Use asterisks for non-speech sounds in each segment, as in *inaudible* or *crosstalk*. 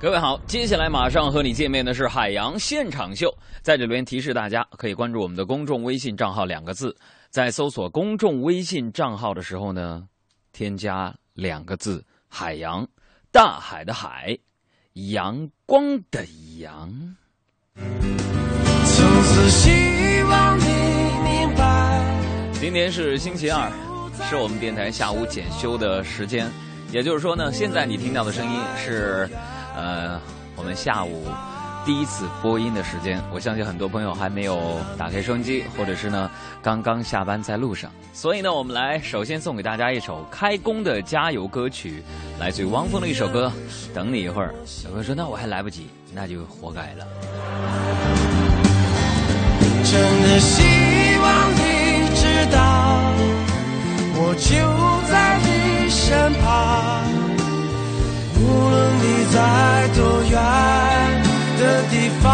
各位好，接下来马上和你见面的是海洋现场秀。在这里边提示大家，可以关注我们的公众微信账号两个字，在搜索公众微信账号的时候呢，添加两个字“海洋”，大海的海，阳光的阳。从此希望你明白。今天是星期二，是我们电台下午检修的时间，也就是说呢，现在你听到的声音是。呃，我们下午第一次播音的时间，我相信很多朋友还没有打开收音机，或者是呢刚刚下班在路上。所以呢，我们来首先送给大家一首开工的加油歌曲，来自于汪峰的一首歌《等你一会儿》。有朋友说：“那我还来不及，那就活该了。”真的希望你知道，我就在你身旁。无论你在多远的地方，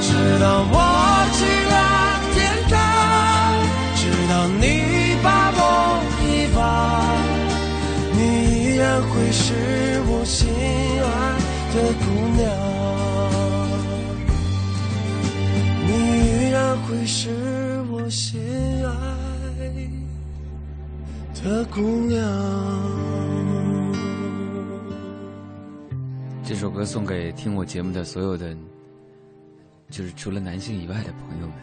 直到我去了天堂，直到你把梦遗忘，你依然会是我心爱的姑娘，你依然会是的姑娘。这首歌送给听我节目的所有的，就是除了男性以外的朋友们。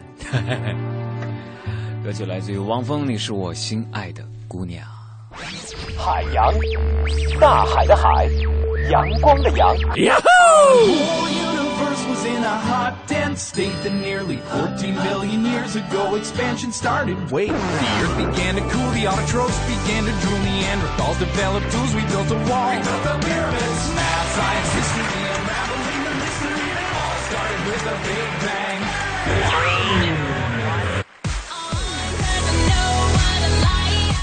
*laughs* 歌曲来自于汪峰，你是我心爱的姑娘。海洋，大海的海，阳光的阳。was in a hot, dense state that nearly 14 billion years ago expansion started. Wait, the earth began to cool, the autotrophs began to drool, Neanderthals developed tools, we built a wall. We built the pyramids, math, science, history, unraveling the mystery. It all started with a big bang.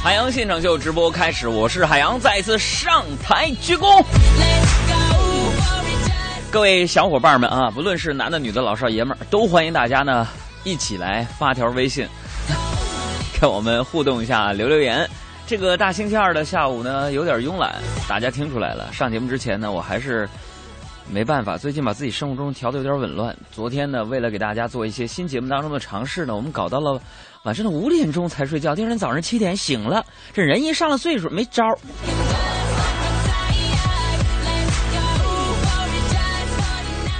海洋现场秀直播开始，我是海洋，再次上台鞠躬。 各位小伙伴们啊，不论是男的、女的、老少爷们儿，都欢迎大家呢一起来发条微信，跟我们互动一下，留留言。这个大星期二的下午呢，有点慵懒，大家听出来了。上节目之前呢，我还是没办法，最近把自己生活中调的有点紊乱。昨天呢，为了给大家做一些新节目当中的尝试呢，我们搞到了晚上的五点钟才睡觉，第二天早上七点醒了。这人一上了岁数，没招儿。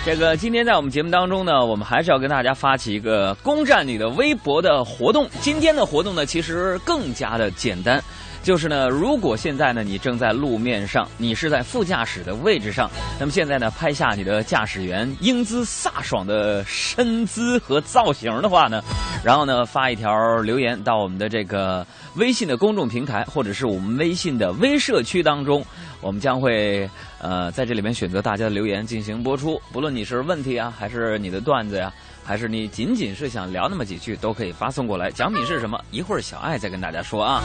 这个今天在我们节目当中呢，我们还是要跟大家发起一个攻占你的微博的活动。今天的活动呢，其实更加的简单，就是呢，如果现在呢你正在路面上，你是在副驾驶的位置上，那么现在呢拍下你的驾驶员英姿飒爽的身姿和造型的话呢，然后呢发一条留言到我们的这个微信的公众平台，或者是我们微信的微社区当中。我们将会呃在这里面选择大家的留言进行播出，不论你是问题啊，还是你的段子呀，还是你仅仅是想聊那么几句，都可以发送过来。奖品是什么？一会儿小爱再跟大家说啊。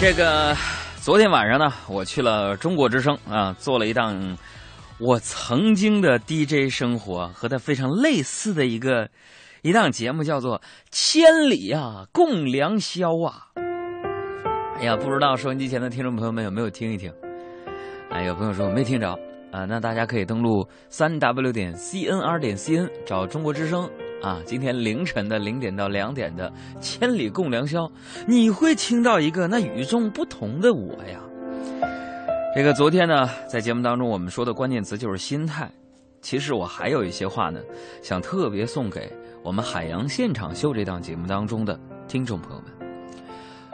这个昨天晚上呢，我去了中国之声啊，做了一档我曾经的 DJ 生活和他非常类似的一个一档节目，叫做《千里啊共良宵》啊。哎呀，不知道收音机前的听众朋友们有没有听一听？哎，有朋友说没听着啊，那大家可以登录三 w 点 cnr 点 cn 找中国之声啊。今天凌晨的零点到两点的《千里共良宵》，你会听到一个那与众不同的我呀。这个昨天呢，在节目当中我们说的关键词就是心态。其实我还有一些话呢，想特别送给我们《海洋现场秀》这档节目当中的听众朋友们。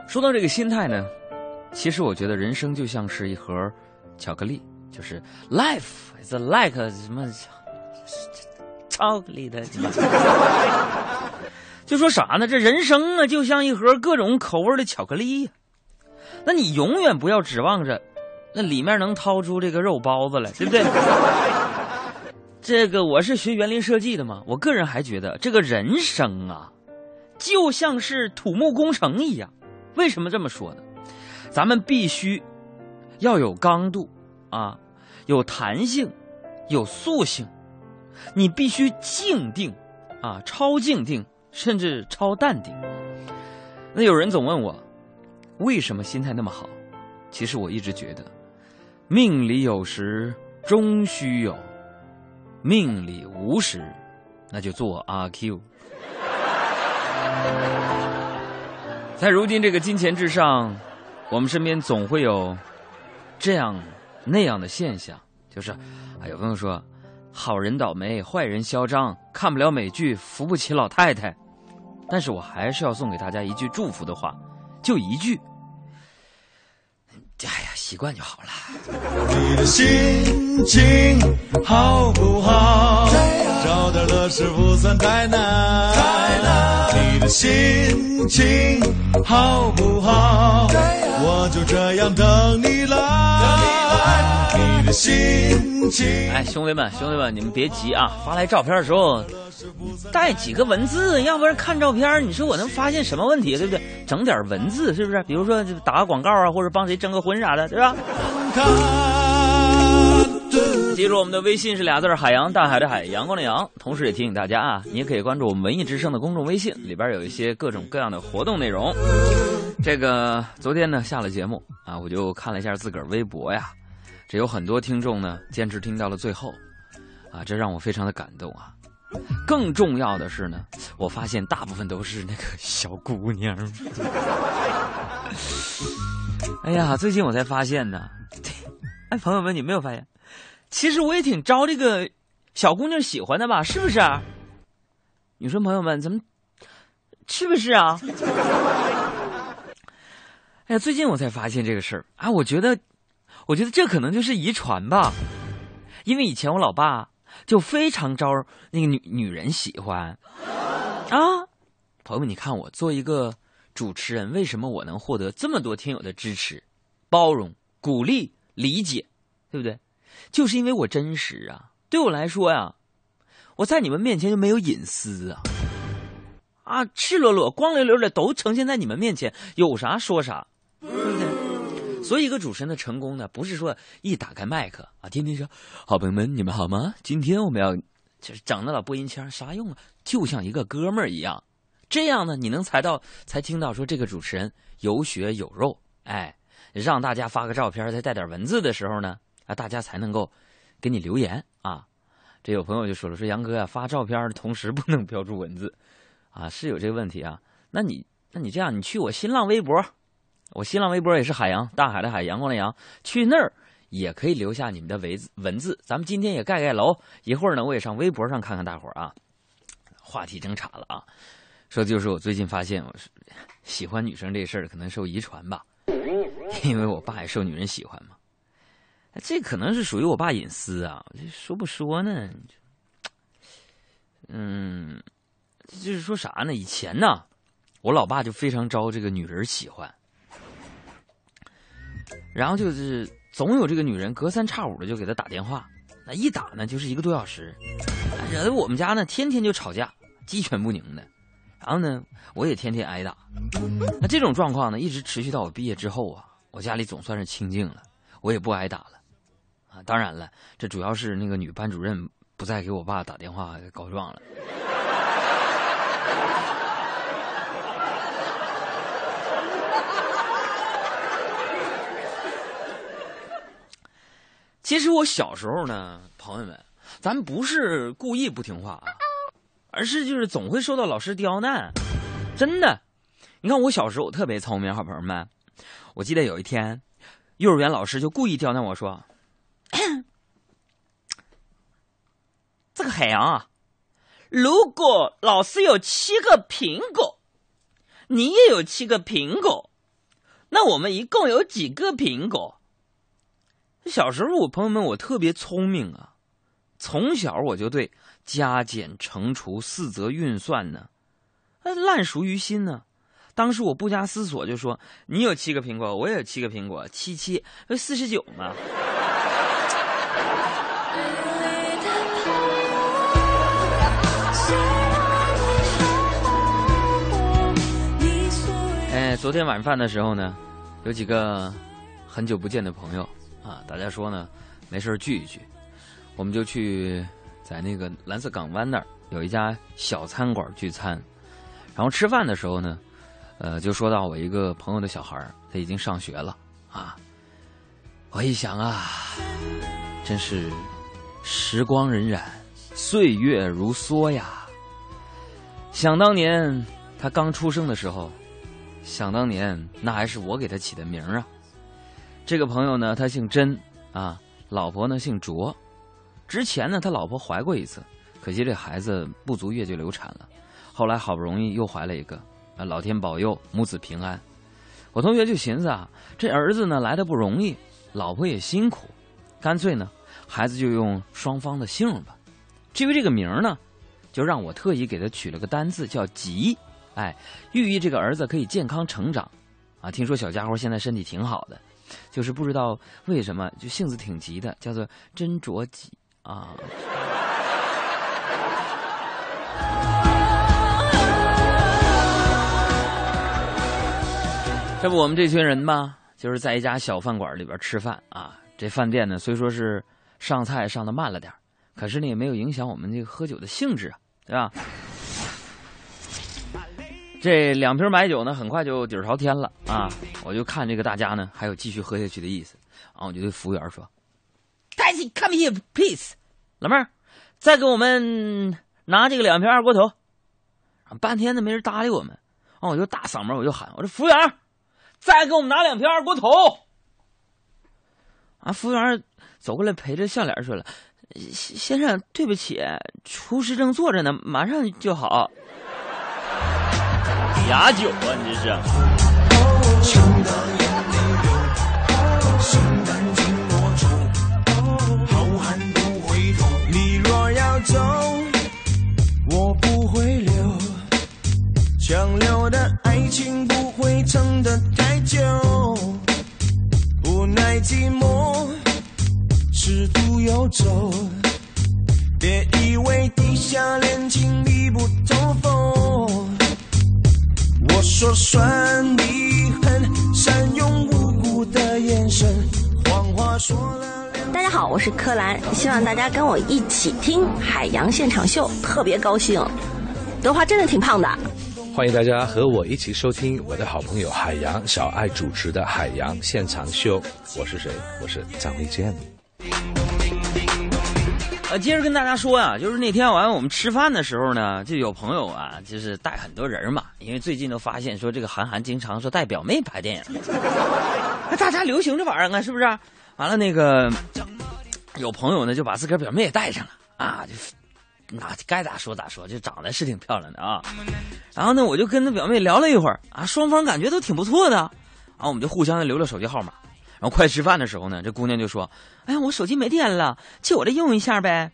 说到这个心态呢，其实我觉得人生就像是一盒巧克力，就是 life is like 什么巧克力的，*laughs* 就说啥呢？这人生啊，就像一盒各种口味的巧克力呀。那你永远不要指望着那里面能掏出这个肉包子来，对不对？*laughs* 这个我是学园林设计的嘛，我个人还觉得这个人生啊，就像是土木工程一样。为什么这么说呢？咱们必须要有刚度啊，有弹性，有塑性。你必须静定啊，超静定，甚至超淡定。那有人总问我，为什么心态那么好？其实我一直觉得，命里有时终须有，命里无时，那就做阿 Q。在如今这个金钱至上，我们身边总会有这样那样的现象，就是，啊，有朋友说，好人倒霉，坏人嚣张，看不了美剧，扶不起老太太。但是我还是要送给大家一句祝福的话，就一句。哎呀，习惯就好了。你的心情好不好？找点乐事不算太难。你的心情好不好？我就这样等你来。你的心情。哎，兄弟们，兄弟们，你们别急啊！发来照片的时候带几个文字，要不然看照片，你说我能发现什么问题，对不对？整点文字是不是？比如说打个广告啊，或者帮谁征个婚啥的，对吧？记住我们的微信是俩字儿海洋大海的海，阳光的阳。同时也提醒大家啊，你也可以关注我们文艺之声的公众微信，里边有一些各种各样的活动内容。这个昨天呢下了节目啊，我就看了一下自个儿微博呀，这有很多听众呢坚持听到了最后，啊，这让我非常的感动啊。更重要的是呢，我发现大部分都是那个小姑娘。*laughs* 哎呀，最近我才发现呢，*laughs* 哎，朋友们，你没有发现？其实我也挺招这个小姑娘喜欢的吧？是不是？女生朋友们，怎么是不是啊？*laughs* 哎呀，最近我才发现这个事儿啊！我觉得，我觉得这可能就是遗传吧，因为以前我老爸就非常招那个女女人喜欢啊。朋友们，你看我做一个主持人，为什么我能获得这么多听友的支持、包容、鼓励、理解，对不对？就是因为我真实啊！对我来说呀，我在你们面前就没有隐私啊，啊，赤裸裸、光溜溜的都呈现在你们面前，有啥说啥，对不对？所以，一个主持人的成功呢，不是说一打开麦克啊，天天说“好朋友们，你们好吗？”今天我们要就是整那老播音腔，啥用啊？就像一个哥们儿一样，这样呢，你能才到才听到说这个主持人有血有肉，哎，让大家发个照片，再带点文字的时候呢。啊，大家才能够给你留言啊！这有朋友就说了，说杨哥呀，发照片的同时不能标注文字，啊，是有这个问题啊。那你，那你这样，你去我新浪微博，我新浪微博也是海洋大海的海，阳光的阳，去那儿也可以留下你们的文字文字。咱们今天也盖盖楼，一会儿呢，我也上微博上看看大伙儿啊。话题整岔了啊，说就是我最近发现，我是喜欢女生这事儿可能受遗传吧，因为我爸也受女人喜欢嘛。这可能是属于我爸隐私啊，这说不说呢？嗯，就是说啥呢？以前呢，我老爸就非常招这个女人喜欢，然后就是总有这个女人隔三差五的就给他打电话，那一打呢就是一个多小时，惹得我们家呢天天就吵架，鸡犬不宁的。然后呢，我也天天挨打。那这种状况呢，一直持续到我毕业之后啊，我家里总算是清静了，我也不挨打了。当然了，这主要是那个女班主任不再给我爸打电话告状了。*laughs* 其实我小时候呢，朋友们，咱不是故意不听话啊，而是就是总会受到老师刁难，真的。你看我小时候我特别聪明，好朋友们，我记得有一天，幼儿园老师就故意刁难我说。这个海洋啊，如果老师有七个苹果，你也有七个苹果，那我们一共有几个苹果？小时候，我朋友们，我特别聪明啊，从小我就对加减乘除四则运算呢，烂熟于心呢。当时我不加思索就说：“你有七个苹果，我也有七个苹果，七七四十九嘛。”昨天晚饭的时候呢，有几个很久不见的朋友啊，大家说呢，没事聚一聚，我们就去在那个蓝色港湾那儿有一家小餐馆聚餐。然后吃饭的时候呢，呃，就说到我一个朋友的小孩他已经上学了啊，我一想啊，真是时光荏苒，岁月如梭呀。想当年他刚出生的时候，想当年那还是我给他起的名啊。这个朋友呢，他姓甄啊，老婆呢姓卓。之前呢，他老婆怀过一次，可惜这孩子不足月就流产了。后来好不容易又怀了一个，啊，老天保佑，母子平安。我同学就寻思啊，这儿子呢来的不容易。老婆也辛苦，干脆呢，孩子就用双方的姓吧。至于这个名呢，就让我特意给他取了个单字叫“吉”，哎，寓意这个儿子可以健康成长。啊，听说小家伙现在身体挺好的，就是不知道为什么就性子挺急的，叫做斟酌吉啊。这不，我们这群人吧。就是在一家小饭馆里边吃饭啊，这饭店呢虽说是上菜上的慢了点可是呢也没有影响我们这个喝酒的兴致啊，对吧？这两瓶白酒呢很快就底儿朝天了啊，我就看这个大家呢还有继续喝下去的意思，然后我就对服务员说：“Taxi come here please，老妹儿，再给我们拿这个两瓶二锅头。”啊半天都没人搭理我们，啊我就大嗓门我就喊：“我说服务员。”再给我们拿两瓶二锅头。啊，服务员走过来，陪着笑脸说了：“先生，对不起，厨师正坐着呢，马上就好。”假酒啊，你这是。强留的爱情不会撑得太久，不耐寂寞，尺度又皱。别以为地下恋情密不透风，我说算你狠，善用无辜的眼神，谎话说了。大家好，我是柯蓝，希望大家跟我一起听海洋现场秀，特别高兴。德华真的挺胖的。欢迎大家和我一起收听我的好朋友海洋小爱主持的《海洋现场秀》。我是谁？我是张卫健。呃，接着跟大家说呀，就是那天晚上我们吃饭的时候呢，就有朋友啊，就是带很多人嘛，因为最近都发现说这个韩寒经常说带表妹拍电影，*laughs* 那大家流行这玩意儿啊，是不是？完了那个有朋友呢就把自个儿表妹也带上了啊，就。那该咋说咋说，就长得是挺漂亮的啊。然后呢，我就跟他表妹聊了一会儿啊，双方感觉都挺不错的。然后我们就互相留了手机号码。然后快吃饭的时候呢，这姑娘就说：“哎呀，我手机没电了，借我这用一下呗。”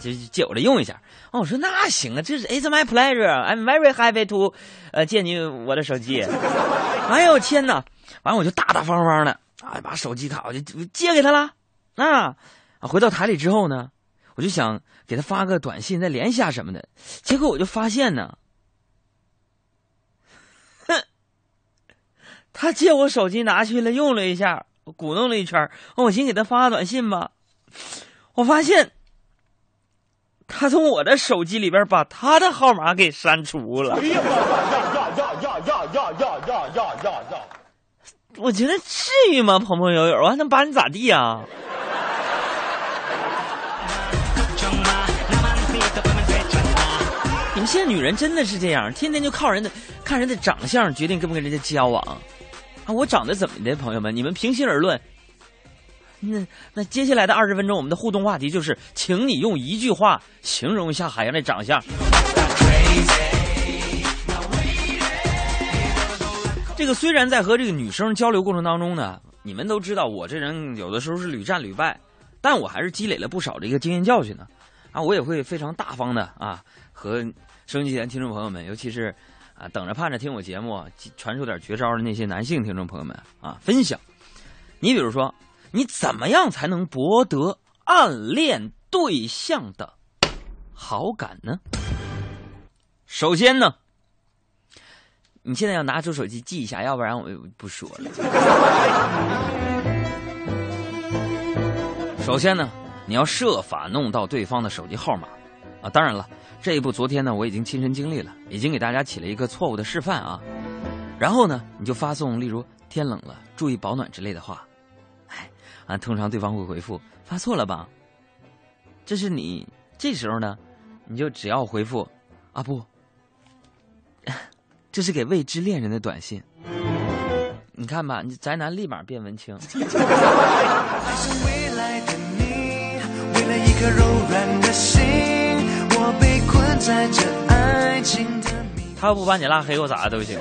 就借我这用一下。哦，我说那行啊，这是 It's my pleasure, I'm very happy to，呃，借你我的手机。哎呦天哪！完了我就大大方方的啊，把手机卡我就借给他了。啊，回到台里之后呢。我就想给他发个短信，再联系下什么的，结果我就发现呢，他借我手机拿去了，用了一下，我鼓弄了一圈，我寻思给他发个短信吧，我发现他从我的手机里边把他的号码给删除了。哎呀呀呀呀呀呀呀呀呀呀呀呀！我觉得至于吗，朋朋友友，我还能把你咋地啊？你们现在女人真的是这样，天天就靠人的看人的长相决定跟不跟人家交往啊！我长得怎么的，朋友们？你们平心而论。那那接下来的二十分钟，我们的互动话题就是，请你用一句话形容一下海洋的长相。这个虽然在和这个女生交流过程当中呢，你们都知道我这人有的时候是屡战屡败，但我还是积累了不少的一个经验教训呢。啊，我也会非常大方的啊和。收音机前听众朋友们，尤其是啊等着盼着听我节目、传授点绝招的那些男性听众朋友们啊，分享。你比如说，你怎么样才能博得暗恋对象的好感呢？首先呢，你现在要拿出手机记一下，要不然我就不说了。首先呢，你要设法弄到对方的手机号码啊，当然了。这一步，昨天呢我已经亲身经历了，已经给大家起了一个错误的示范啊。然后呢，你就发送例如“天冷了，注意保暖”之类的话。哎，啊，通常对方会回复发错了吧？这是你这时候呢，你就只要回复啊不，*laughs* 这是给未知恋人的短信。你看吧，你宅男立马变文青。*laughs* 未来的你，为了一颗柔软的心，在这爱情的。他要不把你拉黑，我咋都行。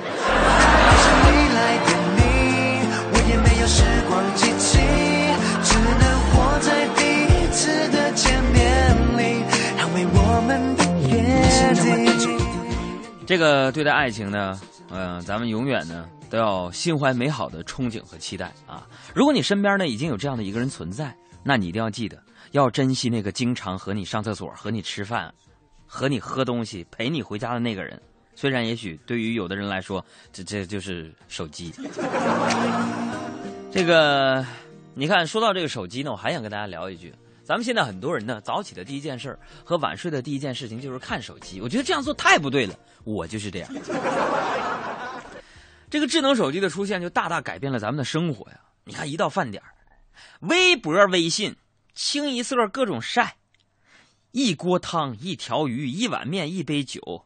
这个对待爱情呢，嗯、咱们永远呢都要心怀美好的憧憬和期待啊。如果你身边呢已经有这样的一个人存在，那你一定要记得要珍惜那个经常和你上厕所、和你吃饭、和你喝东西、陪你回家的那个人。虽然也许对于有的人来说，这这就是手机。*laughs* 这个，你看，说到这个手机呢，我还想跟大家聊一句。咱们现在很多人呢，早起的第一件事和晚睡的第一件事情就是看手机。我觉得这样做太不对了，我就是这样。*laughs* 这个智能手机的出现，就大大改变了咱们的生活呀。你看，一到饭点微博、微信清一色各种晒，一锅汤、一条鱼、一碗面、一杯酒。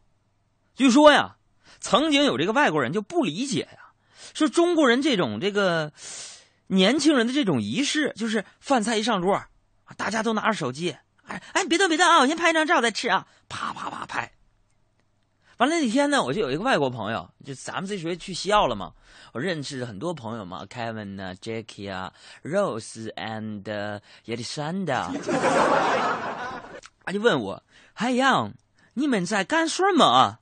据说呀，曾经有这个外国人就不理解呀，说中国人这种这个年轻人的这种仪式，就是饭菜一上桌，大家都拿着手机，哎哎，别动别动啊，我先拍一张照再吃啊，啪啪啪拍。完了那天呢，我就有一个外国朋友，就咱们这学期去西澳了嘛，我认识很多朋友嘛，Kevin 啊、Jackie 啊、Rose and 亚历山大，他就问我，海洋，你们在干什么？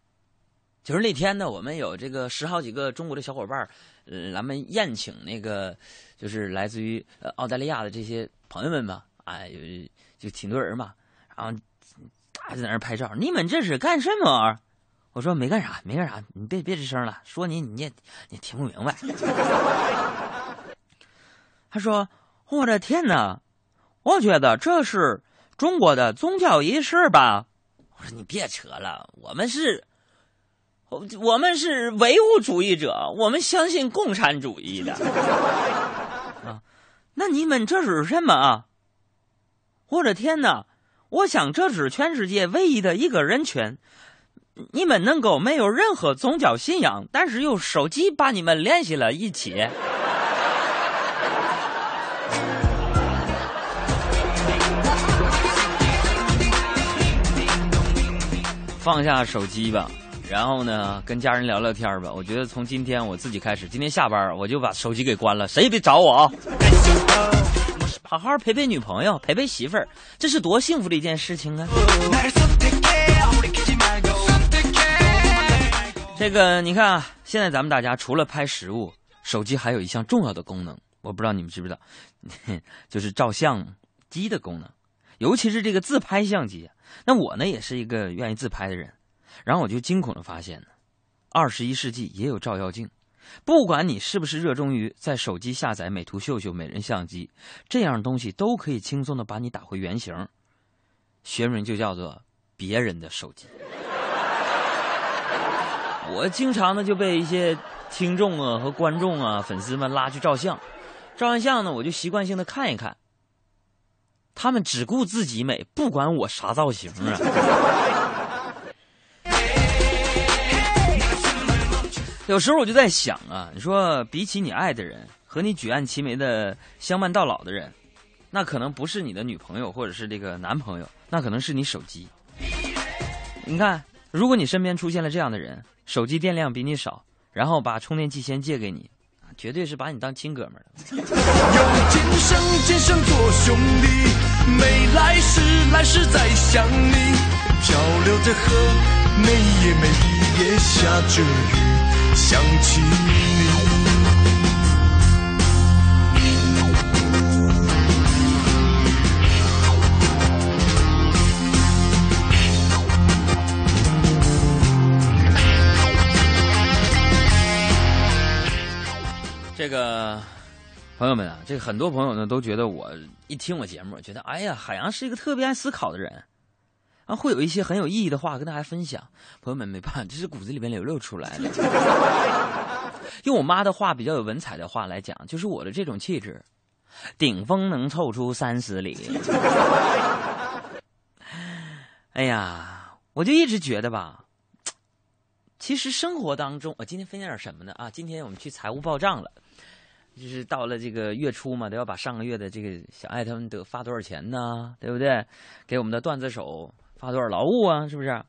就是那天呢，我们有这个十好几个中国的小伙伴儿，呃，咱们宴请那个就是来自于呃澳大利亚的这些朋友们吧，哎，有就挺多人嘛，然后大家在那儿拍照。你们这是干什么？我说没干啥，没干啥，你别别吱声了，说你你也你听不明白。*laughs* 他说：“我的天哪，我觉得这是中国的宗教仪式吧？”我说：“你别扯了，我们是。”我我们是唯物主义者，我们相信共产主义的啊。那你们这是什么啊？我的天哪！我想这是全世界唯一的一个人群。你们能够没有任何宗教信仰，但是用手机把你们联系了一起。放下手机吧。然后呢，跟家人聊聊天吧。我觉得从今天我自己开始，今天下班我就把手机给关了，谁也别找我啊！好好陪陪女朋友，陪陪媳妇儿，这是多幸福的一件事情啊！这个你看啊，现在咱们大家除了拍食物，手机还有一项重要的功能，我不知道你们知不知道，*laughs* 就是照相机的功能，尤其是这个自拍相机。那我呢，也是一个愿意自拍的人。然后我就惊恐的发现呢，二十一世纪也有照妖镜。不管你是不是热衷于在手机下载美图秀秀、美人相机，这样东西都可以轻松的把你打回原形。学名就叫做别人的手机。我经常呢就被一些听众啊和观众啊粉丝们拉去照相，照完相呢我就习惯性的看一看。他们只顾自己美，不管我啥造型啊。*laughs* 有时候我就在想啊，你说比起你爱的人和你举案齐眉的相伴到老的人，那可能不是你的女朋友或者是这个男朋友，那可能是你手机。你看，如果你身边出现了这样的人，手机电量比你少，然后把充电器先借给你，绝对是把你当亲哥们儿的。有今生今生做兄弟，没来世来世再想你。漂流的河，每夜每夜下着雨，想起你。这个朋友们啊，这个很多朋友呢都觉得我一听我节目，觉得哎呀，海洋是一个特别爱思考的人，啊，会有一些很有意义的话跟大家分享。朋友们，没办法，这是骨子里面流露出来的。用我妈的话，比较有文采的话来讲，就是我的这种气质，顶峰能凑出三十里。哎呀，我就一直觉得吧，其实生活当中，我今天分享点什么呢？啊，今天我们去财务报账了，就是到了这个月初嘛，都要把上个月的这个小爱他们得发多少钱呢？对不对？给我们的段子手发多少劳务啊？是不是？啊，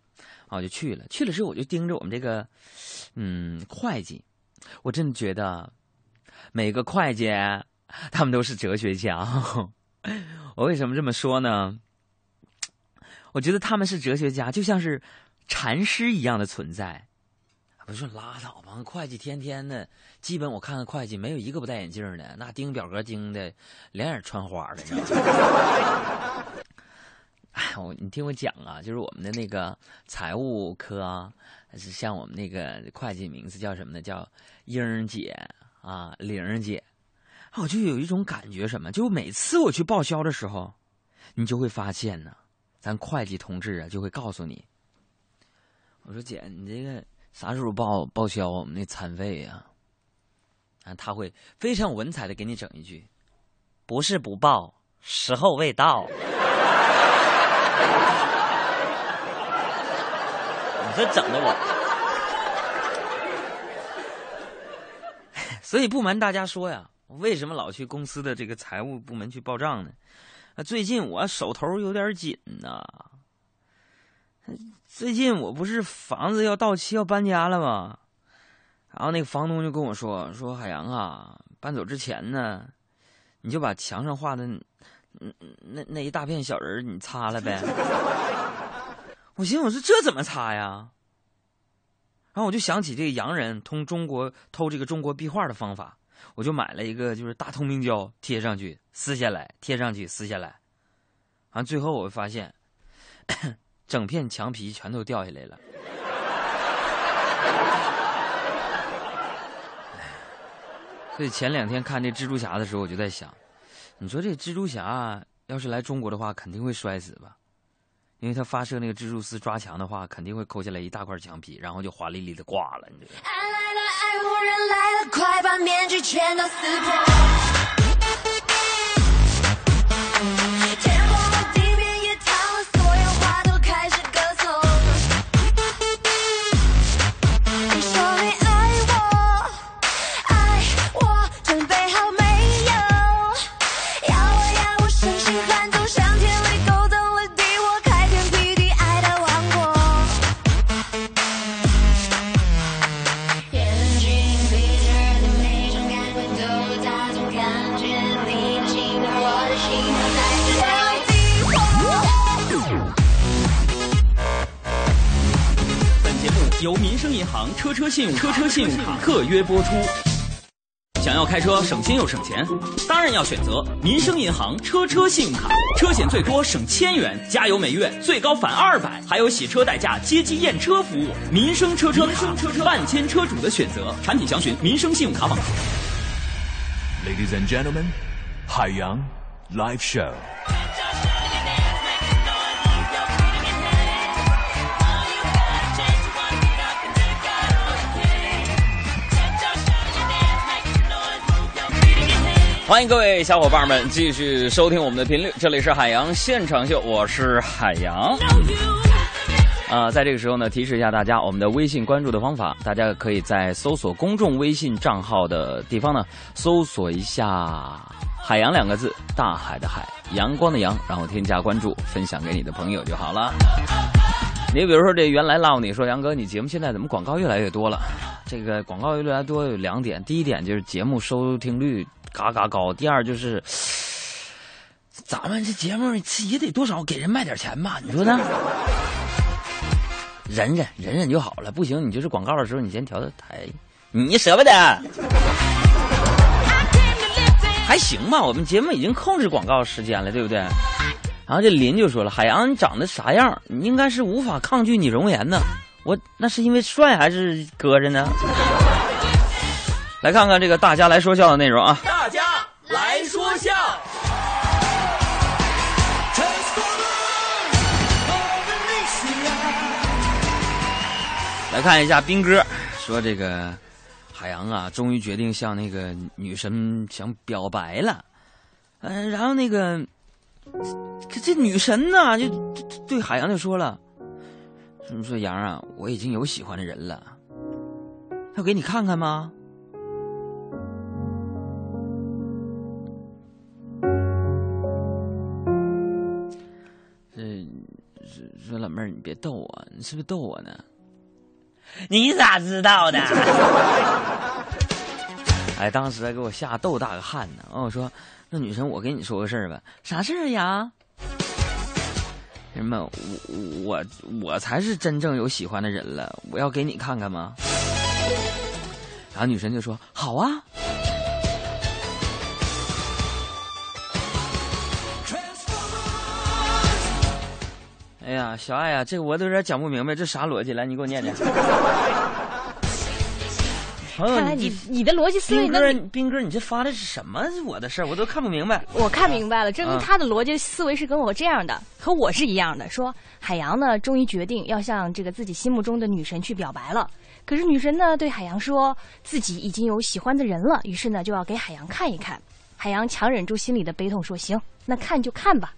我就去了，去了之后我就盯着我们这个，嗯，会计，我真的觉得每个会计他们都是哲学家。*laughs* 我为什么这么说呢？我觉得他们是哲学家，就像是禅师一样的存在。我说拉倒吧，会计天天的，基本我看看会计没有一个不戴眼镜的，那盯表格盯的两眼穿花的，你知道吗？*laughs* 哎，我你听我讲啊，就是我们的那个财务科啊，是像我们那个会计名字叫什么呢？叫英儿姐啊，玲儿姐。我就有一种感觉，什么？就每次我去报销的时候，你就会发现呢。咱会计同志啊，就会告诉你，我说姐，你这个啥时候报报销我们那餐费呀？啊，他会非常有文采的给你整一句，不是不报，时候未到。*laughs* 你这整的我，*laughs* 所以不瞒大家说呀，为什么老去公司的这个财务部门去报账呢？啊，最近我手头有点紧呐。最近我不是房子要到期要搬家了吗？然后那个房东就跟我说：“说海洋啊，搬走之前呢，你就把墙上画的，那那一大片小人你擦了呗。”我寻思，我说这怎么擦呀？然后我就想起这个洋人通中国偷这个中国壁画的方法。我就买了一个，就是大透明胶，贴上去，撕下来，贴上去，撕下来，完最后我发现，整片墙皮全都掉下来了。所以前两天看这蜘蛛侠的时候，我就在想，你说这蜘蛛侠要是来中国的话，肯定会摔死吧？因为他发射那个蜘蛛丝抓墙的话，肯定会抠下来一大块墙皮，然后就华丽丽的挂了。你这。爱我人来了，快把面具全都撕破。车车信用车车信用卡特约播出。想要开车省心又省钱，当然要选择民生银行车车信用卡，车险最多省千元，加油每月最高返二百，还有洗车代驾、接机验车服务。民生车车卡，万千车主的选择。产品详询民生信用卡网。Ladies and gentlemen，海洋 Live Show。欢迎各位小伙伴们继续收听我们的频率，这里是海洋现场秀，我是海洋。啊，在这个时候呢，提示一下大家，我们的微信关注的方法，大家可以在搜索公众微信账号的地方呢，搜索一下“海洋”两个字，大海的海，阳光的阳，然后添加关注，分享给你的朋友就好了。你比如说，这原来唠你说杨哥，你节目现在怎么广告越来越多了？这个广告越来越多有两点，第一点就是节目收听率。嘎嘎高。第二就是，咱们这节目也得多少给人卖点钱吧？你说呢？忍忍忍忍就好了。不行，你就是广告的时候，你先调调台，你舍不得？还行吧，我们节目已经控制广告时间了，对不对？然后这林就说了：“海洋，你长得啥样？你应该是无法抗拒你容颜的。我那是因为帅还是搁着呢？”来看看这个大家来说笑的内容啊！来看一下兵哥说这个海洋啊，终于决定向那个女神想表白了。嗯、然后那个，这这女神呢，就对海洋就说了，说说洋啊，我已经有喜欢的人了，要给你看看吗？这说说老妹儿，你别逗我，你是不是逗我呢？你咋知道的？*laughs* 哎，当时给我吓豆大个汗呢。完我说，那女神，我跟你说个事儿吧。啥事儿呀？什么？我我我才是真正有喜欢的人了。我要给你看看吗？然后女神就说：“好啊。”哎呀，小爱呀、这个我都有点讲不明白，这啥逻辑？来，你给我念念。*laughs* 朋友，看来你你你的逻辑思维斌哥，能，斌哥，你这发的是什么我的事儿？我都看不明白。我看明白了，证明啊他的逻辑思维是跟我这样的，和我是一样的。说海洋呢，终于决定要向这个自己心目中的女神去表白了。可是女神呢，对海洋说自己已经有喜欢的人了，于是呢，就要给海洋看一看。海洋强忍住心里的悲痛，说：“行，那看就看吧。”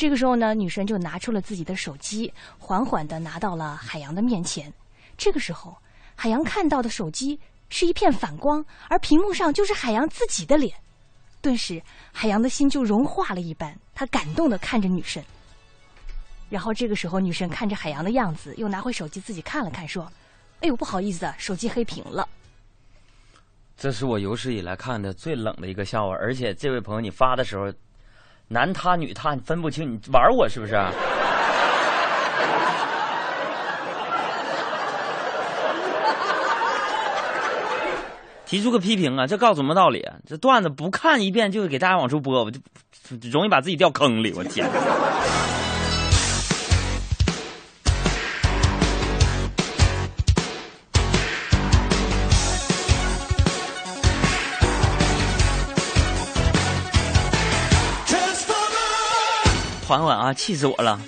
这个时候呢，女神就拿出了自己的手机，缓缓地拿到了海洋的面前。这个时候，海洋看到的手机是一片反光，而屏幕上就是海洋自己的脸。顿时，海洋的心就融化了一般，他感动地看着女神。然后这个时候，女神看着海洋的样子，又拿回手机自己看了看，说：“哎呦，不好意思啊，手机黑屏了。这是我有史以来看的最冷的一个笑话，而且这位朋友你发的时候，男他女他你分不清，你玩我是不是？*laughs* 提出个批评啊，这告诉什么道理？这段子不看一遍就给大家往出播，我就容易把自己掉坑里。我天！缓缓啊，气死我了！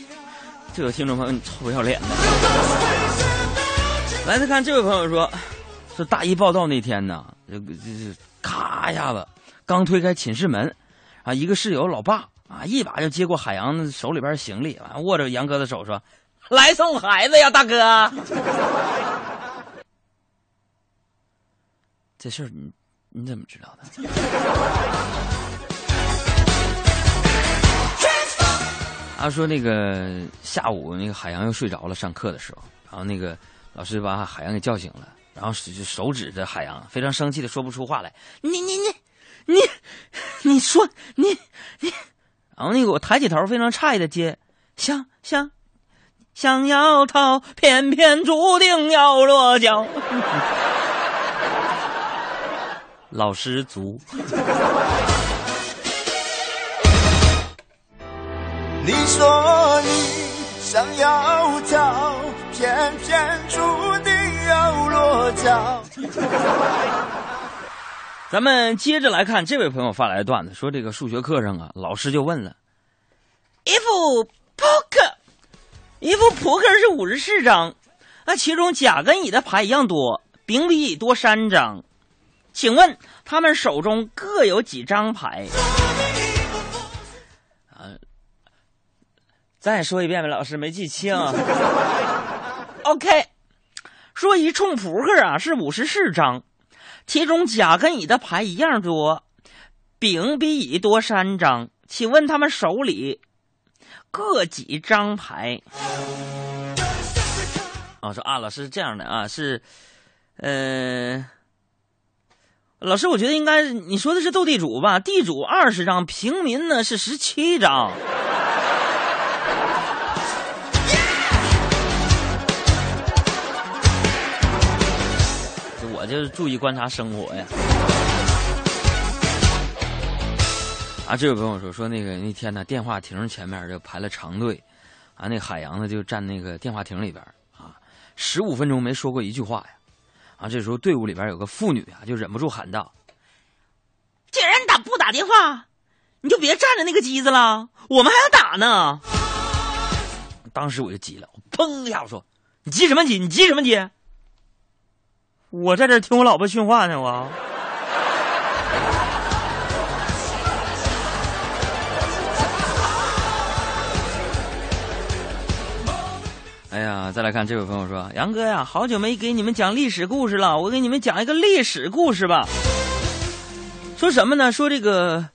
这有听众朋友，你臭不要脸的！来，再看这位朋友说，说大一报道那天呢，这个这咔一下子，刚推开寝室门，啊，一个室友老爸啊，一把就接过海洋手里边行李，完握着杨哥的手说：“来送孩子呀，大哥。*laughs* ”这事儿你你怎么知道的？他说那个下午那个海洋又睡着了，上课的时候，然后那个老师把海洋给叫醒了，然后手手指着海洋，非常生气的说不出话来。你你你你你说你你，然后那个我抬起头，非常诧异的接，想想想要逃，偏偏注定要落脚。*laughs* 老师足。你说你想要逃，偏偏注定要落脚。咱们接着来看这位朋友发来的段子，说这个数学课上啊，老师就问了，一副扑克，一副扑克是五十四张，那其中甲跟乙的牌一样多，丙比乙多三张，请问他们手中各有几张牌？再说一遍呗，老师没记清。*laughs* OK，说一冲扑克啊是五十四张。其中甲跟乙的牌一样多，丙比乙多三张。请问他们手里各几张牌？啊，说啊，老师是这样的啊，是，呃，老师，我觉得应该你说的是斗地主吧？地主二十张，平民呢是十七张。就是注意观察生活呀。啊，这位朋友说说那个那天呢，电话亭前面就排了长队，啊，那海洋呢就站那个电话亭里边啊，十五分钟没说过一句话呀。啊，这时候队伍里边有个妇女啊，就忍不住喊道：“既然你打不打电话，你就别占着那个机子了，我们还要打呢。”当时我就急了，我砰一下我说：“你急什么急？你急什么急？”我在这听我老婆训话呢我。哎呀再来看这位朋友说杨哥呀好久没给你们讲历史故事了我给你们讲一个历史故事吧。说什么呢？说这个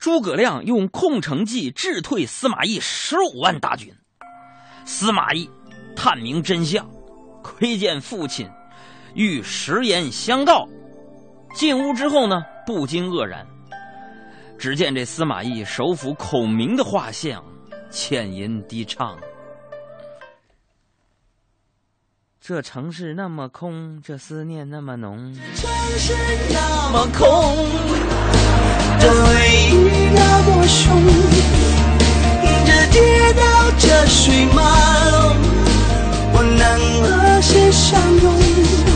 诸葛亮用空城计智退司马懿十五万大军司马懿探明真相窥见父亲欲实言相告。进屋之后呢，不禁愕然。只见这司马懿手抚孔明的画像，浅吟低唱。”这城市那么空，这思念那么浓。城市那么空，这回忆那么凶，这街道这水马龙，我能和谁相拥？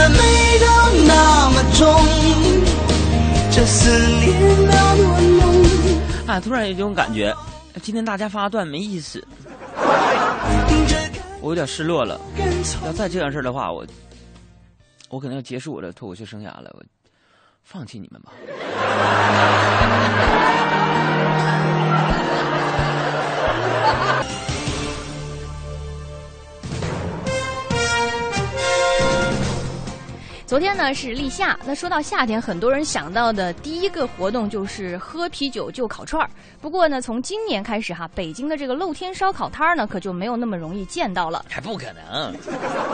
这味道那么重，这思念那么浓。啊，突然有一种感觉，今天大家发段没意思。我有点失落了。要再这样式的话，我我可能要结束我的脱口秀生涯了。我放弃你们吧。昨天呢是立夏，那说到夏天，很多人想到的第一个活动就是喝啤酒就烤串儿。不过呢，从今年开始哈，北京的这个露天烧烤摊儿呢，可就没有那么容易见到了。还不可能，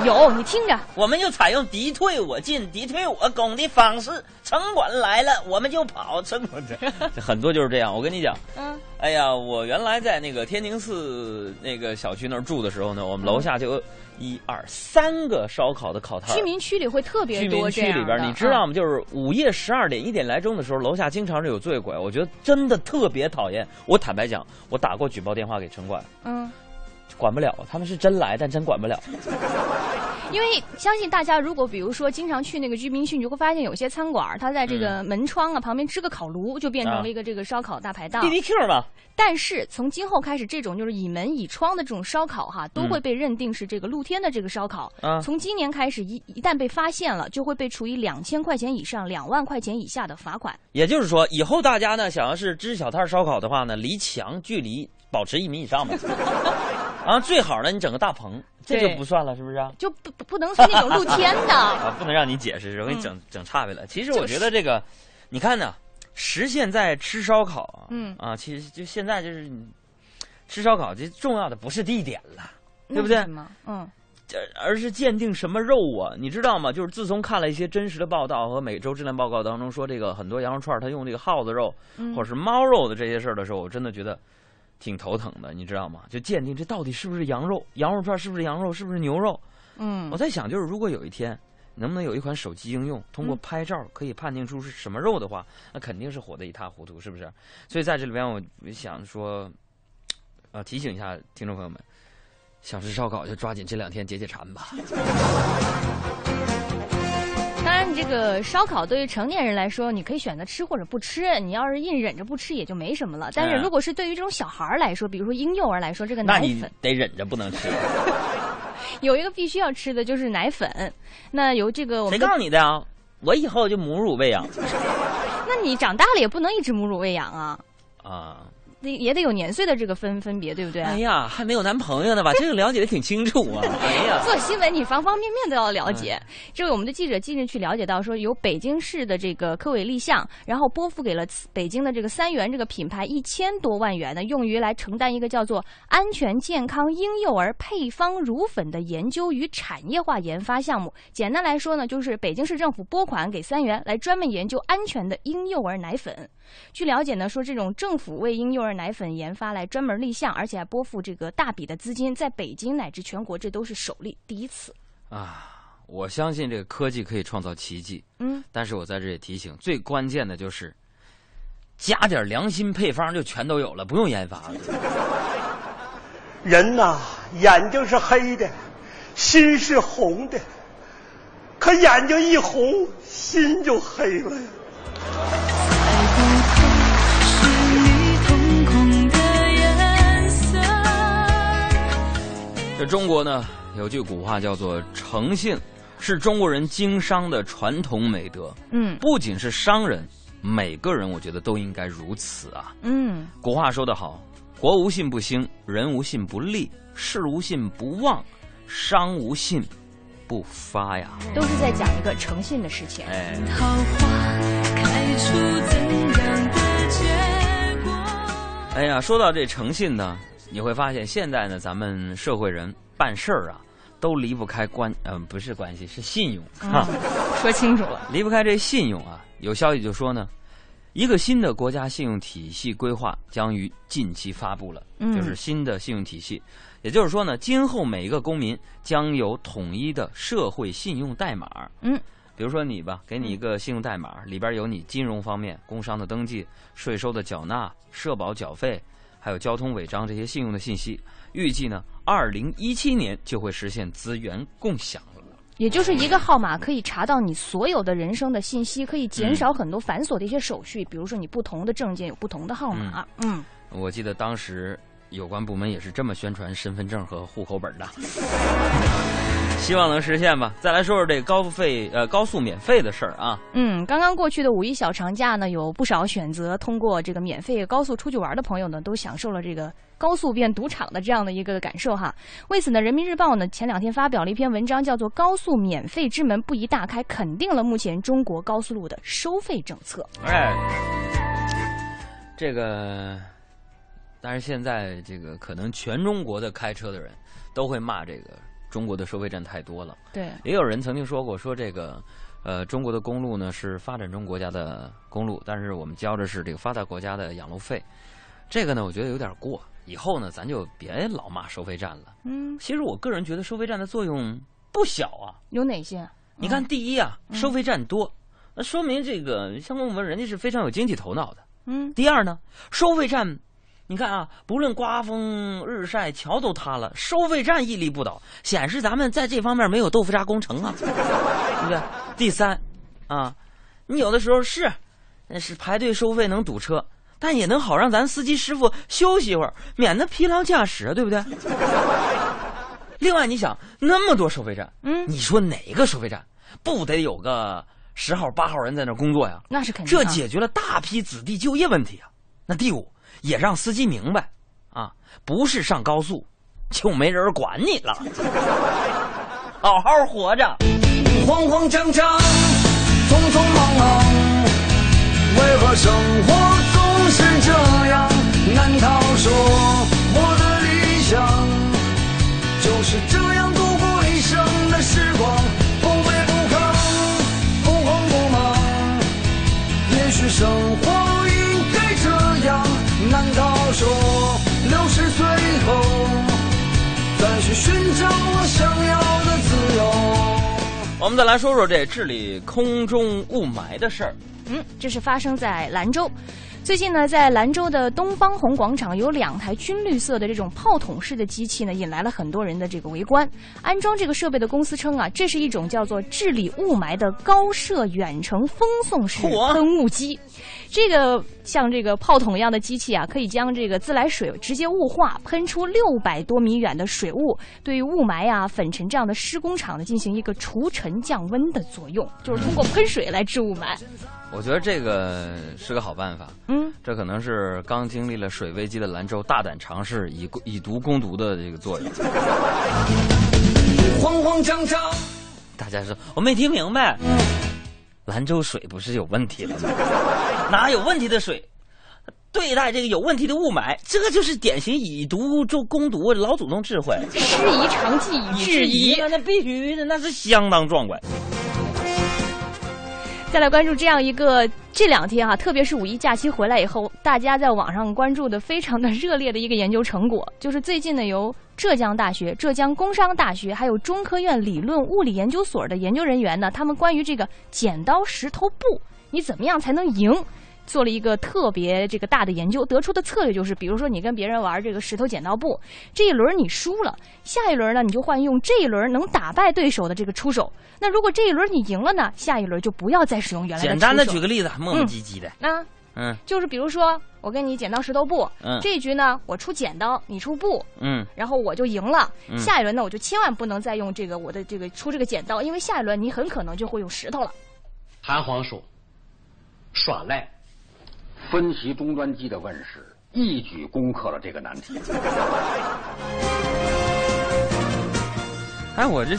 有你听着，我们就采用敌退我进、敌退我攻的方式。城管来了，我们就跑。城管这 *laughs* 很多就是这样。我跟你讲，嗯，哎呀，我原来在那个天宁寺那个小区那儿住的时候呢，我们楼下就有一二三个烧烤的烤摊。居民区里会特别居民多区里边，你知道吗？就是午夜十二点、一点来钟的时候，楼下经常是有醉鬼，我觉得真的特别讨厌。我坦白讲，我打过举报电话给城管，嗯。管不了，他们是真来，但真管不了。*laughs* 因为相信大家，如果比如说经常去那个居民区，你就会发现有些餐馆儿，它在这个门窗啊旁边支个烤炉，就变成了一个这个烧烤大排档。B B Q 嘛，但是从今后开始，这种就是以门以窗的这种烧烤哈，都会被认定是这个露天的这个烧烤。嗯从今年开始，一一旦被发现了，就会被处以两千块钱以上两万块钱以下的罚款。也就是说，以后大家呢想要是支小摊烧烤的话呢，离墙距离保持一米以上吧。啊，最好呢，你整个大棚，这就不算了，是不是啊？就不不不能是那种露天的。*laughs* 啊，不能让你解释，容易整、整岔开了。其实我觉得这个，你看呢，实现在吃烧烤啊，嗯啊，其实就现在就是你吃烧烤，这重要的不是地点了，对不对？嗯，这而是鉴定什么肉啊？你知道吗？就是自从看了一些真实的报道和每周质量报告当中说这个很多羊肉串儿它用这个耗子肉、嗯或者是猫肉的这些事儿的时候，我真的觉得挺头疼的，你知道吗？就鉴定这到底是不是羊肉，羊肉串是不是羊肉，是不是牛肉？嗯我在想，就是如果有一天，能不能有一款手机应用，通过嗯拍照可以判定出是什么肉的话，那肯定是火得一塌糊涂，是不是？所以在这里边，我想说，呃，提醒一下听众朋友们，想吃烧烤就抓紧这两天解解馋吧。*laughs* 这个烧烤对于成年人来说，你可以选择吃或者不吃。你要是硬忍着不吃，也就没什么了。但是嗯如果是对于这种小孩儿来说，比如说婴幼儿来说，这个那你奶粉得忍着不能吃。*laughs* 有一个必须要吃的就是奶粉。那由这个我们谁告诉你的啊？我以后就母乳喂养 *laughs* 那你长大了也不能一直母乳喂养啊，啊！得也得有年岁的这个分分别，对不对？哎呀，还没有男朋友呢吧？这个了解的挺清楚啊！*laughs* 哎呀，做新闻，你方方面面都要了解。嗯这位我们的记者近日去了解到，说由北京市的这个科委立项，然后拨付给了北京的这个三元这个品牌一千多万元呢，用于来承担一个叫做“安全健康婴幼儿配方乳粉”的研究与产业化研发项目。简单来说呢，就是北京市政府拨款给三元来专门研究安全的婴幼儿奶粉。据了解呢，说这种政府为婴幼儿奶粉研发来专门立项，而且还拨付这个大笔的资金，在北京乃至全国这都是首例，第一次。啊，我相信这个科技可以创造奇迹。嗯，但是我在这里提醒，最关键的就是加点良心配方就全都有了，不用研发了。*laughs* 人呐，眼睛是黑的，心是红的，可眼睛一红，心就黑了呀。这中国呢有句古话叫做“诚信”，是中国人经商的传统美德。嗯不仅是商人，每个人我觉得都应该如此啊。嗯，古话说得好，“国无信不兴，人无信不立，事无信不旺，商无信不发呀。都是在讲一个诚信的事情。哎，桃花开出怎样的结果？哎呀，说到这诚信呢，你会发现现在呢，咱们社会人办事儿啊，都离不开关，嗯、不是关系，是信用哈。说清楚了，离不开这信用啊。有消息就说呢，一个新的国家信用体系规划将于近期发布了，嗯就是新的信用体系。也就是说呢，今后每一个公民将有统一的社会信用代码。嗯，比如说你吧，给你一个信用代码，里边有你金融方面、工商的登记、税收的缴纳、社保缴费，还有交通违章这些信用的信息。预计呢，二零一七年就会实现资源共享了。也就是一个号码可以查到你所有的人生的信息，可以减少很多繁琐的一些手续，比如说你不同的证件有不同的号码。嗯，我记得当时有关部门也是这么宣传身份证和户口本的，*laughs* 希望能实现吧。再来说说这个高费呃高速免费的事儿啊，嗯，刚刚过去的五一小长假呢，有不少选择通过这个免费高速出去玩的朋友呢，都享受了这个高速变赌场的这样的一个感受哈。为此呢，人民日报呢前两天发表了一篇文章，叫做《高速免费之门不宜大开》，肯定了目前中国高速路的收费政策。哎，这个，但是现在这个可能全中国的开车的人都会骂这个中国的收费站太多了。对，也有人曾经说过，说这个，呃，中国的公路呢是发展中国家的公路，但是我们交的是这个发达国家的养路费，这个呢，我觉得有点过。以后呢，咱就别老骂收费站了。嗯，其实我个人觉得收费站的作用不小啊。有哪些？你看，第一啊，收费站多，那说明这个相关部门人家是非常有经济头脑的。嗯，第二呢，收费站，你看啊，不论刮风日晒，桥都塌了，收费站屹立不倒，显示咱们在这方面没有豆腐渣工程啊，对不对？第三，啊，你有的时候是，那是排队收费能堵车，但也能好让咱司机师傅休息一会儿，免得疲劳驾驶啊，对不对？*laughs* 另外，你想那么多收费站，嗯你说哪个收费站不得有个十号、八号人在那工作呀？那是肯定、啊。这解决了大批子弟就业问题啊。那第五，也让司机明白，啊，不是上高速就没人管你了，好好活着。慌慌张张，匆匆忙忙，为何生活总是这样？难道说我的理想就是这样度过一生的时光？不卑不亢，不慌不忙。也许生活寻找我想要的自由？我们再来说说这治理空中雾霾的事儿。嗯，这是发生在兰州。最近呢，在兰州的东方红广场有两台军绿色的这种炮筒式的机器呢，引来了很多人的这个围观。安装这个设备的公司称啊，这是一种叫做治理雾霾的高射远程风送式喷雾机。这个像这个炮筒一样的机器啊，可以将这个自来水直接雾化，喷出六百多米远的水雾，对于雾霾啊、粉尘这样的施工厂呢，进行一个除尘降温的作用，*laughs* 就是通过喷水来治雾霾。我觉得这个是个好办法。嗯，这可能是刚经历了水危机的兰州大胆尝试以以毒攻毒的这个作用。慌慌张张。大家说我没听明白，兰州水不是有问题了吗？哪有问题的水？对待这个有问题的雾霾，这个就是典型以毒就攻毒，老祖宗智慧。师夷长技以制夷。那那必须的，那是相当壮观。再来关注这样一个这两天啊，特别是五一假期回来以后，大家在网上关注的非常的热烈的一个研究成果，就是最近呢由浙江大学、浙江工商大学还有中科院理论物理研究所的研究人员呢，他们关于这个剪刀石头布，你怎么样才能赢？做了一个特别这个大的研究，得出的策略就是，比如说你跟别人玩这个石头剪刀布，这一轮你输了，下一轮呢你就换用这一轮能打败对手的这个出手。那如果这一轮你赢了呢，下一轮就不要再使用原来的简单的举个例子，磨磨唧唧的，那嗯就是比如说我跟你剪刀石头布，嗯这一局呢我出剪刀，你出布，嗯，然后我就赢了。嗯下一轮呢我就千万不能再用这个我的这个出这个剪刀，因为下一轮你很可能就会用石头了。韩皇说：“耍赖，分析终端机的问世，一举攻克了这个难题。哎，我这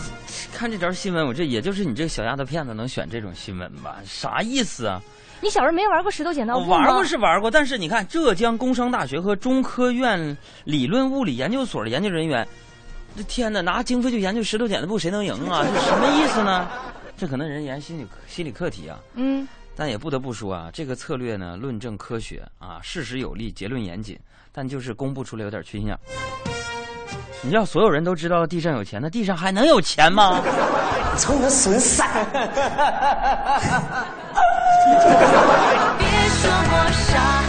看这条新闻，我这也就是你这个小丫头片子能选这种新闻吧？啥意思啊？你小时候没玩过石头剪刀布吗？玩过是玩过，但是你看浙江工商大学和中科院理论物理研究所的研究人员，这天哪，拿经费就研究石头剪刀布，谁能赢啊？这什么意思呢？这可能人研心理心理课题啊。嗯，但也不得不说啊，这个策略呢，论证科学啊，事实有力，结论严谨，但就是公布出来有点缺心眼。你要所有人都知道地上有钱，那地上还能有钱吗？瞅你个损色！*laughs* 别说我傻，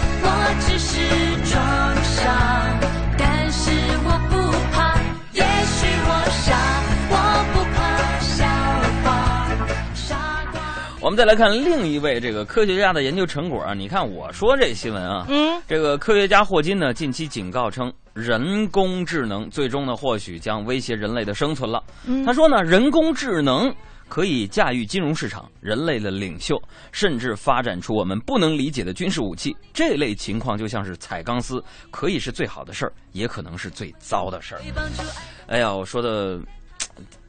我们再来看另一位这个科学家的研究成果啊，你看我说这新闻啊，嗯，这个科学家霍金呢近期警告称，人工智能最终呢或许将威胁人类的生存了。嗯他说呢，人工智能可以驾驭金融市场、人类的领袖，甚至发展出我们不能理解的军事武器。这类情况就像是踩钢丝，可以是最好的事儿，也可能是最糟的事儿。哎呀，我说的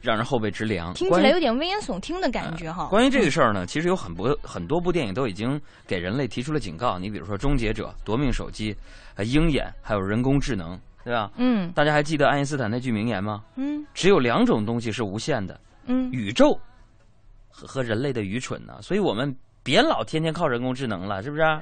让人后背直凉。听起来有点危言耸听的感觉哈。关于这个事儿呢，其实有很多很多部电影都已经给人类提出了警告。你比如说《终结者》《夺命手机》、呃《鹰眼》，还有人工智能，对吧？嗯大家还记得爱因斯坦那句名言吗？嗯只有两种东西是无限的，嗯，宇宙和和人类的愚蠢呢。所以我们别老天天靠人工智能了，是不是？我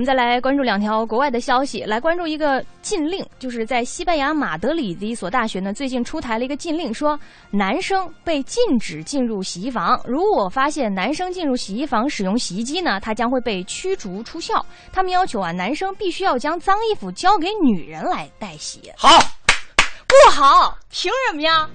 们再来关注两条国外的消息，来关注一个禁令，就是在西班牙马德里的一所大学呢，最近出台了一个禁令，说男生被禁止进入洗衣房。如果发现男生进入洗衣房使用洗衣机呢，他将会被驱逐出校。他们要求啊，男生必须要将脏衣服交给女人来代洗。好，不好，凭什么呀？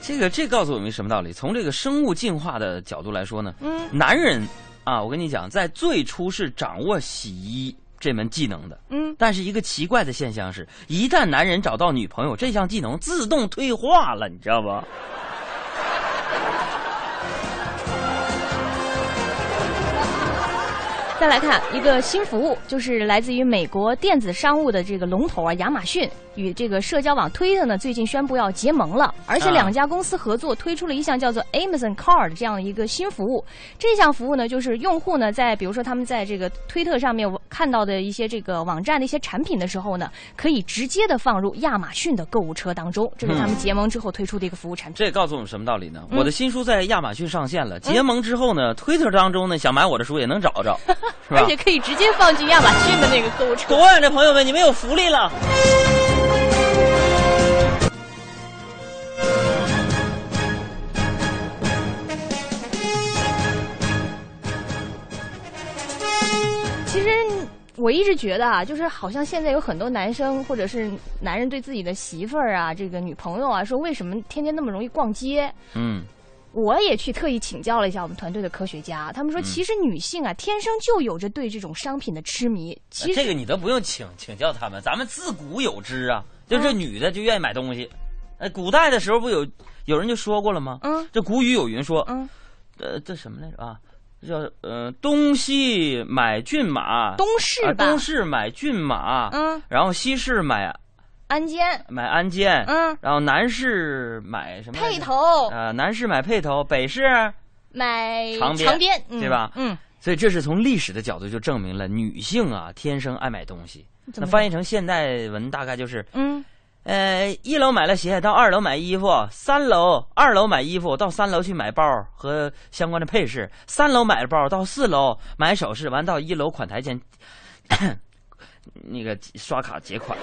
这个这告诉我们什么道理？从这个生物进化的角度来说呢，嗯男人啊，我跟你讲，在最初是掌握洗衣这门技能的。嗯，但是一个奇怪的现象是，一旦男人找到女朋友，这项技能自动退化了，你知道不？再来看一个新服务，就是来自于美国电子商务的这个龙头啊，亚马逊与这个社交网推特呢，最近宣布要结盟了，而且啊两家公司合作推出了一项叫做 Amazon Card 这样的一个新服务。这项服务呢，就是用户呢在比如说他们在这个推特上面看到的一些这个网站的一些产品的时候呢，可以直接的放入亚马逊的购物车当中。这是他们结盟之后推出的一个服务产品。这告诉我们什么道理呢？嗯我的新书在亚马逊上线了，结盟之后呢，推特当中呢，想买我的书也能找着，*laughs* 而？且可以直接放进亚马逊的那个购物车。国外的朋友们，你们有福利了。我一直觉得啊，就是好像现在有很多男生或者是男人对自己的媳妇儿啊、这个女朋友啊，说为什么天天那么容易逛街？嗯，我也去特意请教了一下我们团队的科学家，他们说，嗯其实女性啊，天生就有着对这种商品的痴迷。其实这个你都不用请请教他们，咱们自古有之啊，就这女的就愿意买东西。呃，古代的时候不有有人就说过了吗？嗯，这古语有云说，嗯，呃，这什么来着啊？叫呃，东西买骏马，东市吧，啊东市买骏马，嗯，然后西市买鞍鞯，买鞍鞯，嗯，然后南市买什么？配头，呃，南市买配头，北市？买长鞭，长鞭，嗯对吧？嗯，所以这是从历史的角度就证明了女性啊天生爱买东西。那翻译成现代文大概就是，嗯，呃，一楼买了鞋，到二楼买衣服；三楼二楼买衣服，到三楼去买包和相关的配饰；三楼买了包，到四楼买首饰，完到一楼款台前 *coughs* 那个刷卡结款。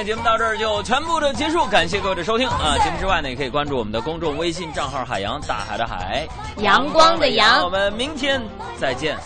的节目到这儿就全部的结束，感谢各位的收听啊！节目之外呢，也可以关注我们的公众微信账号“海洋大海的海，阳光的阳我们明天再见。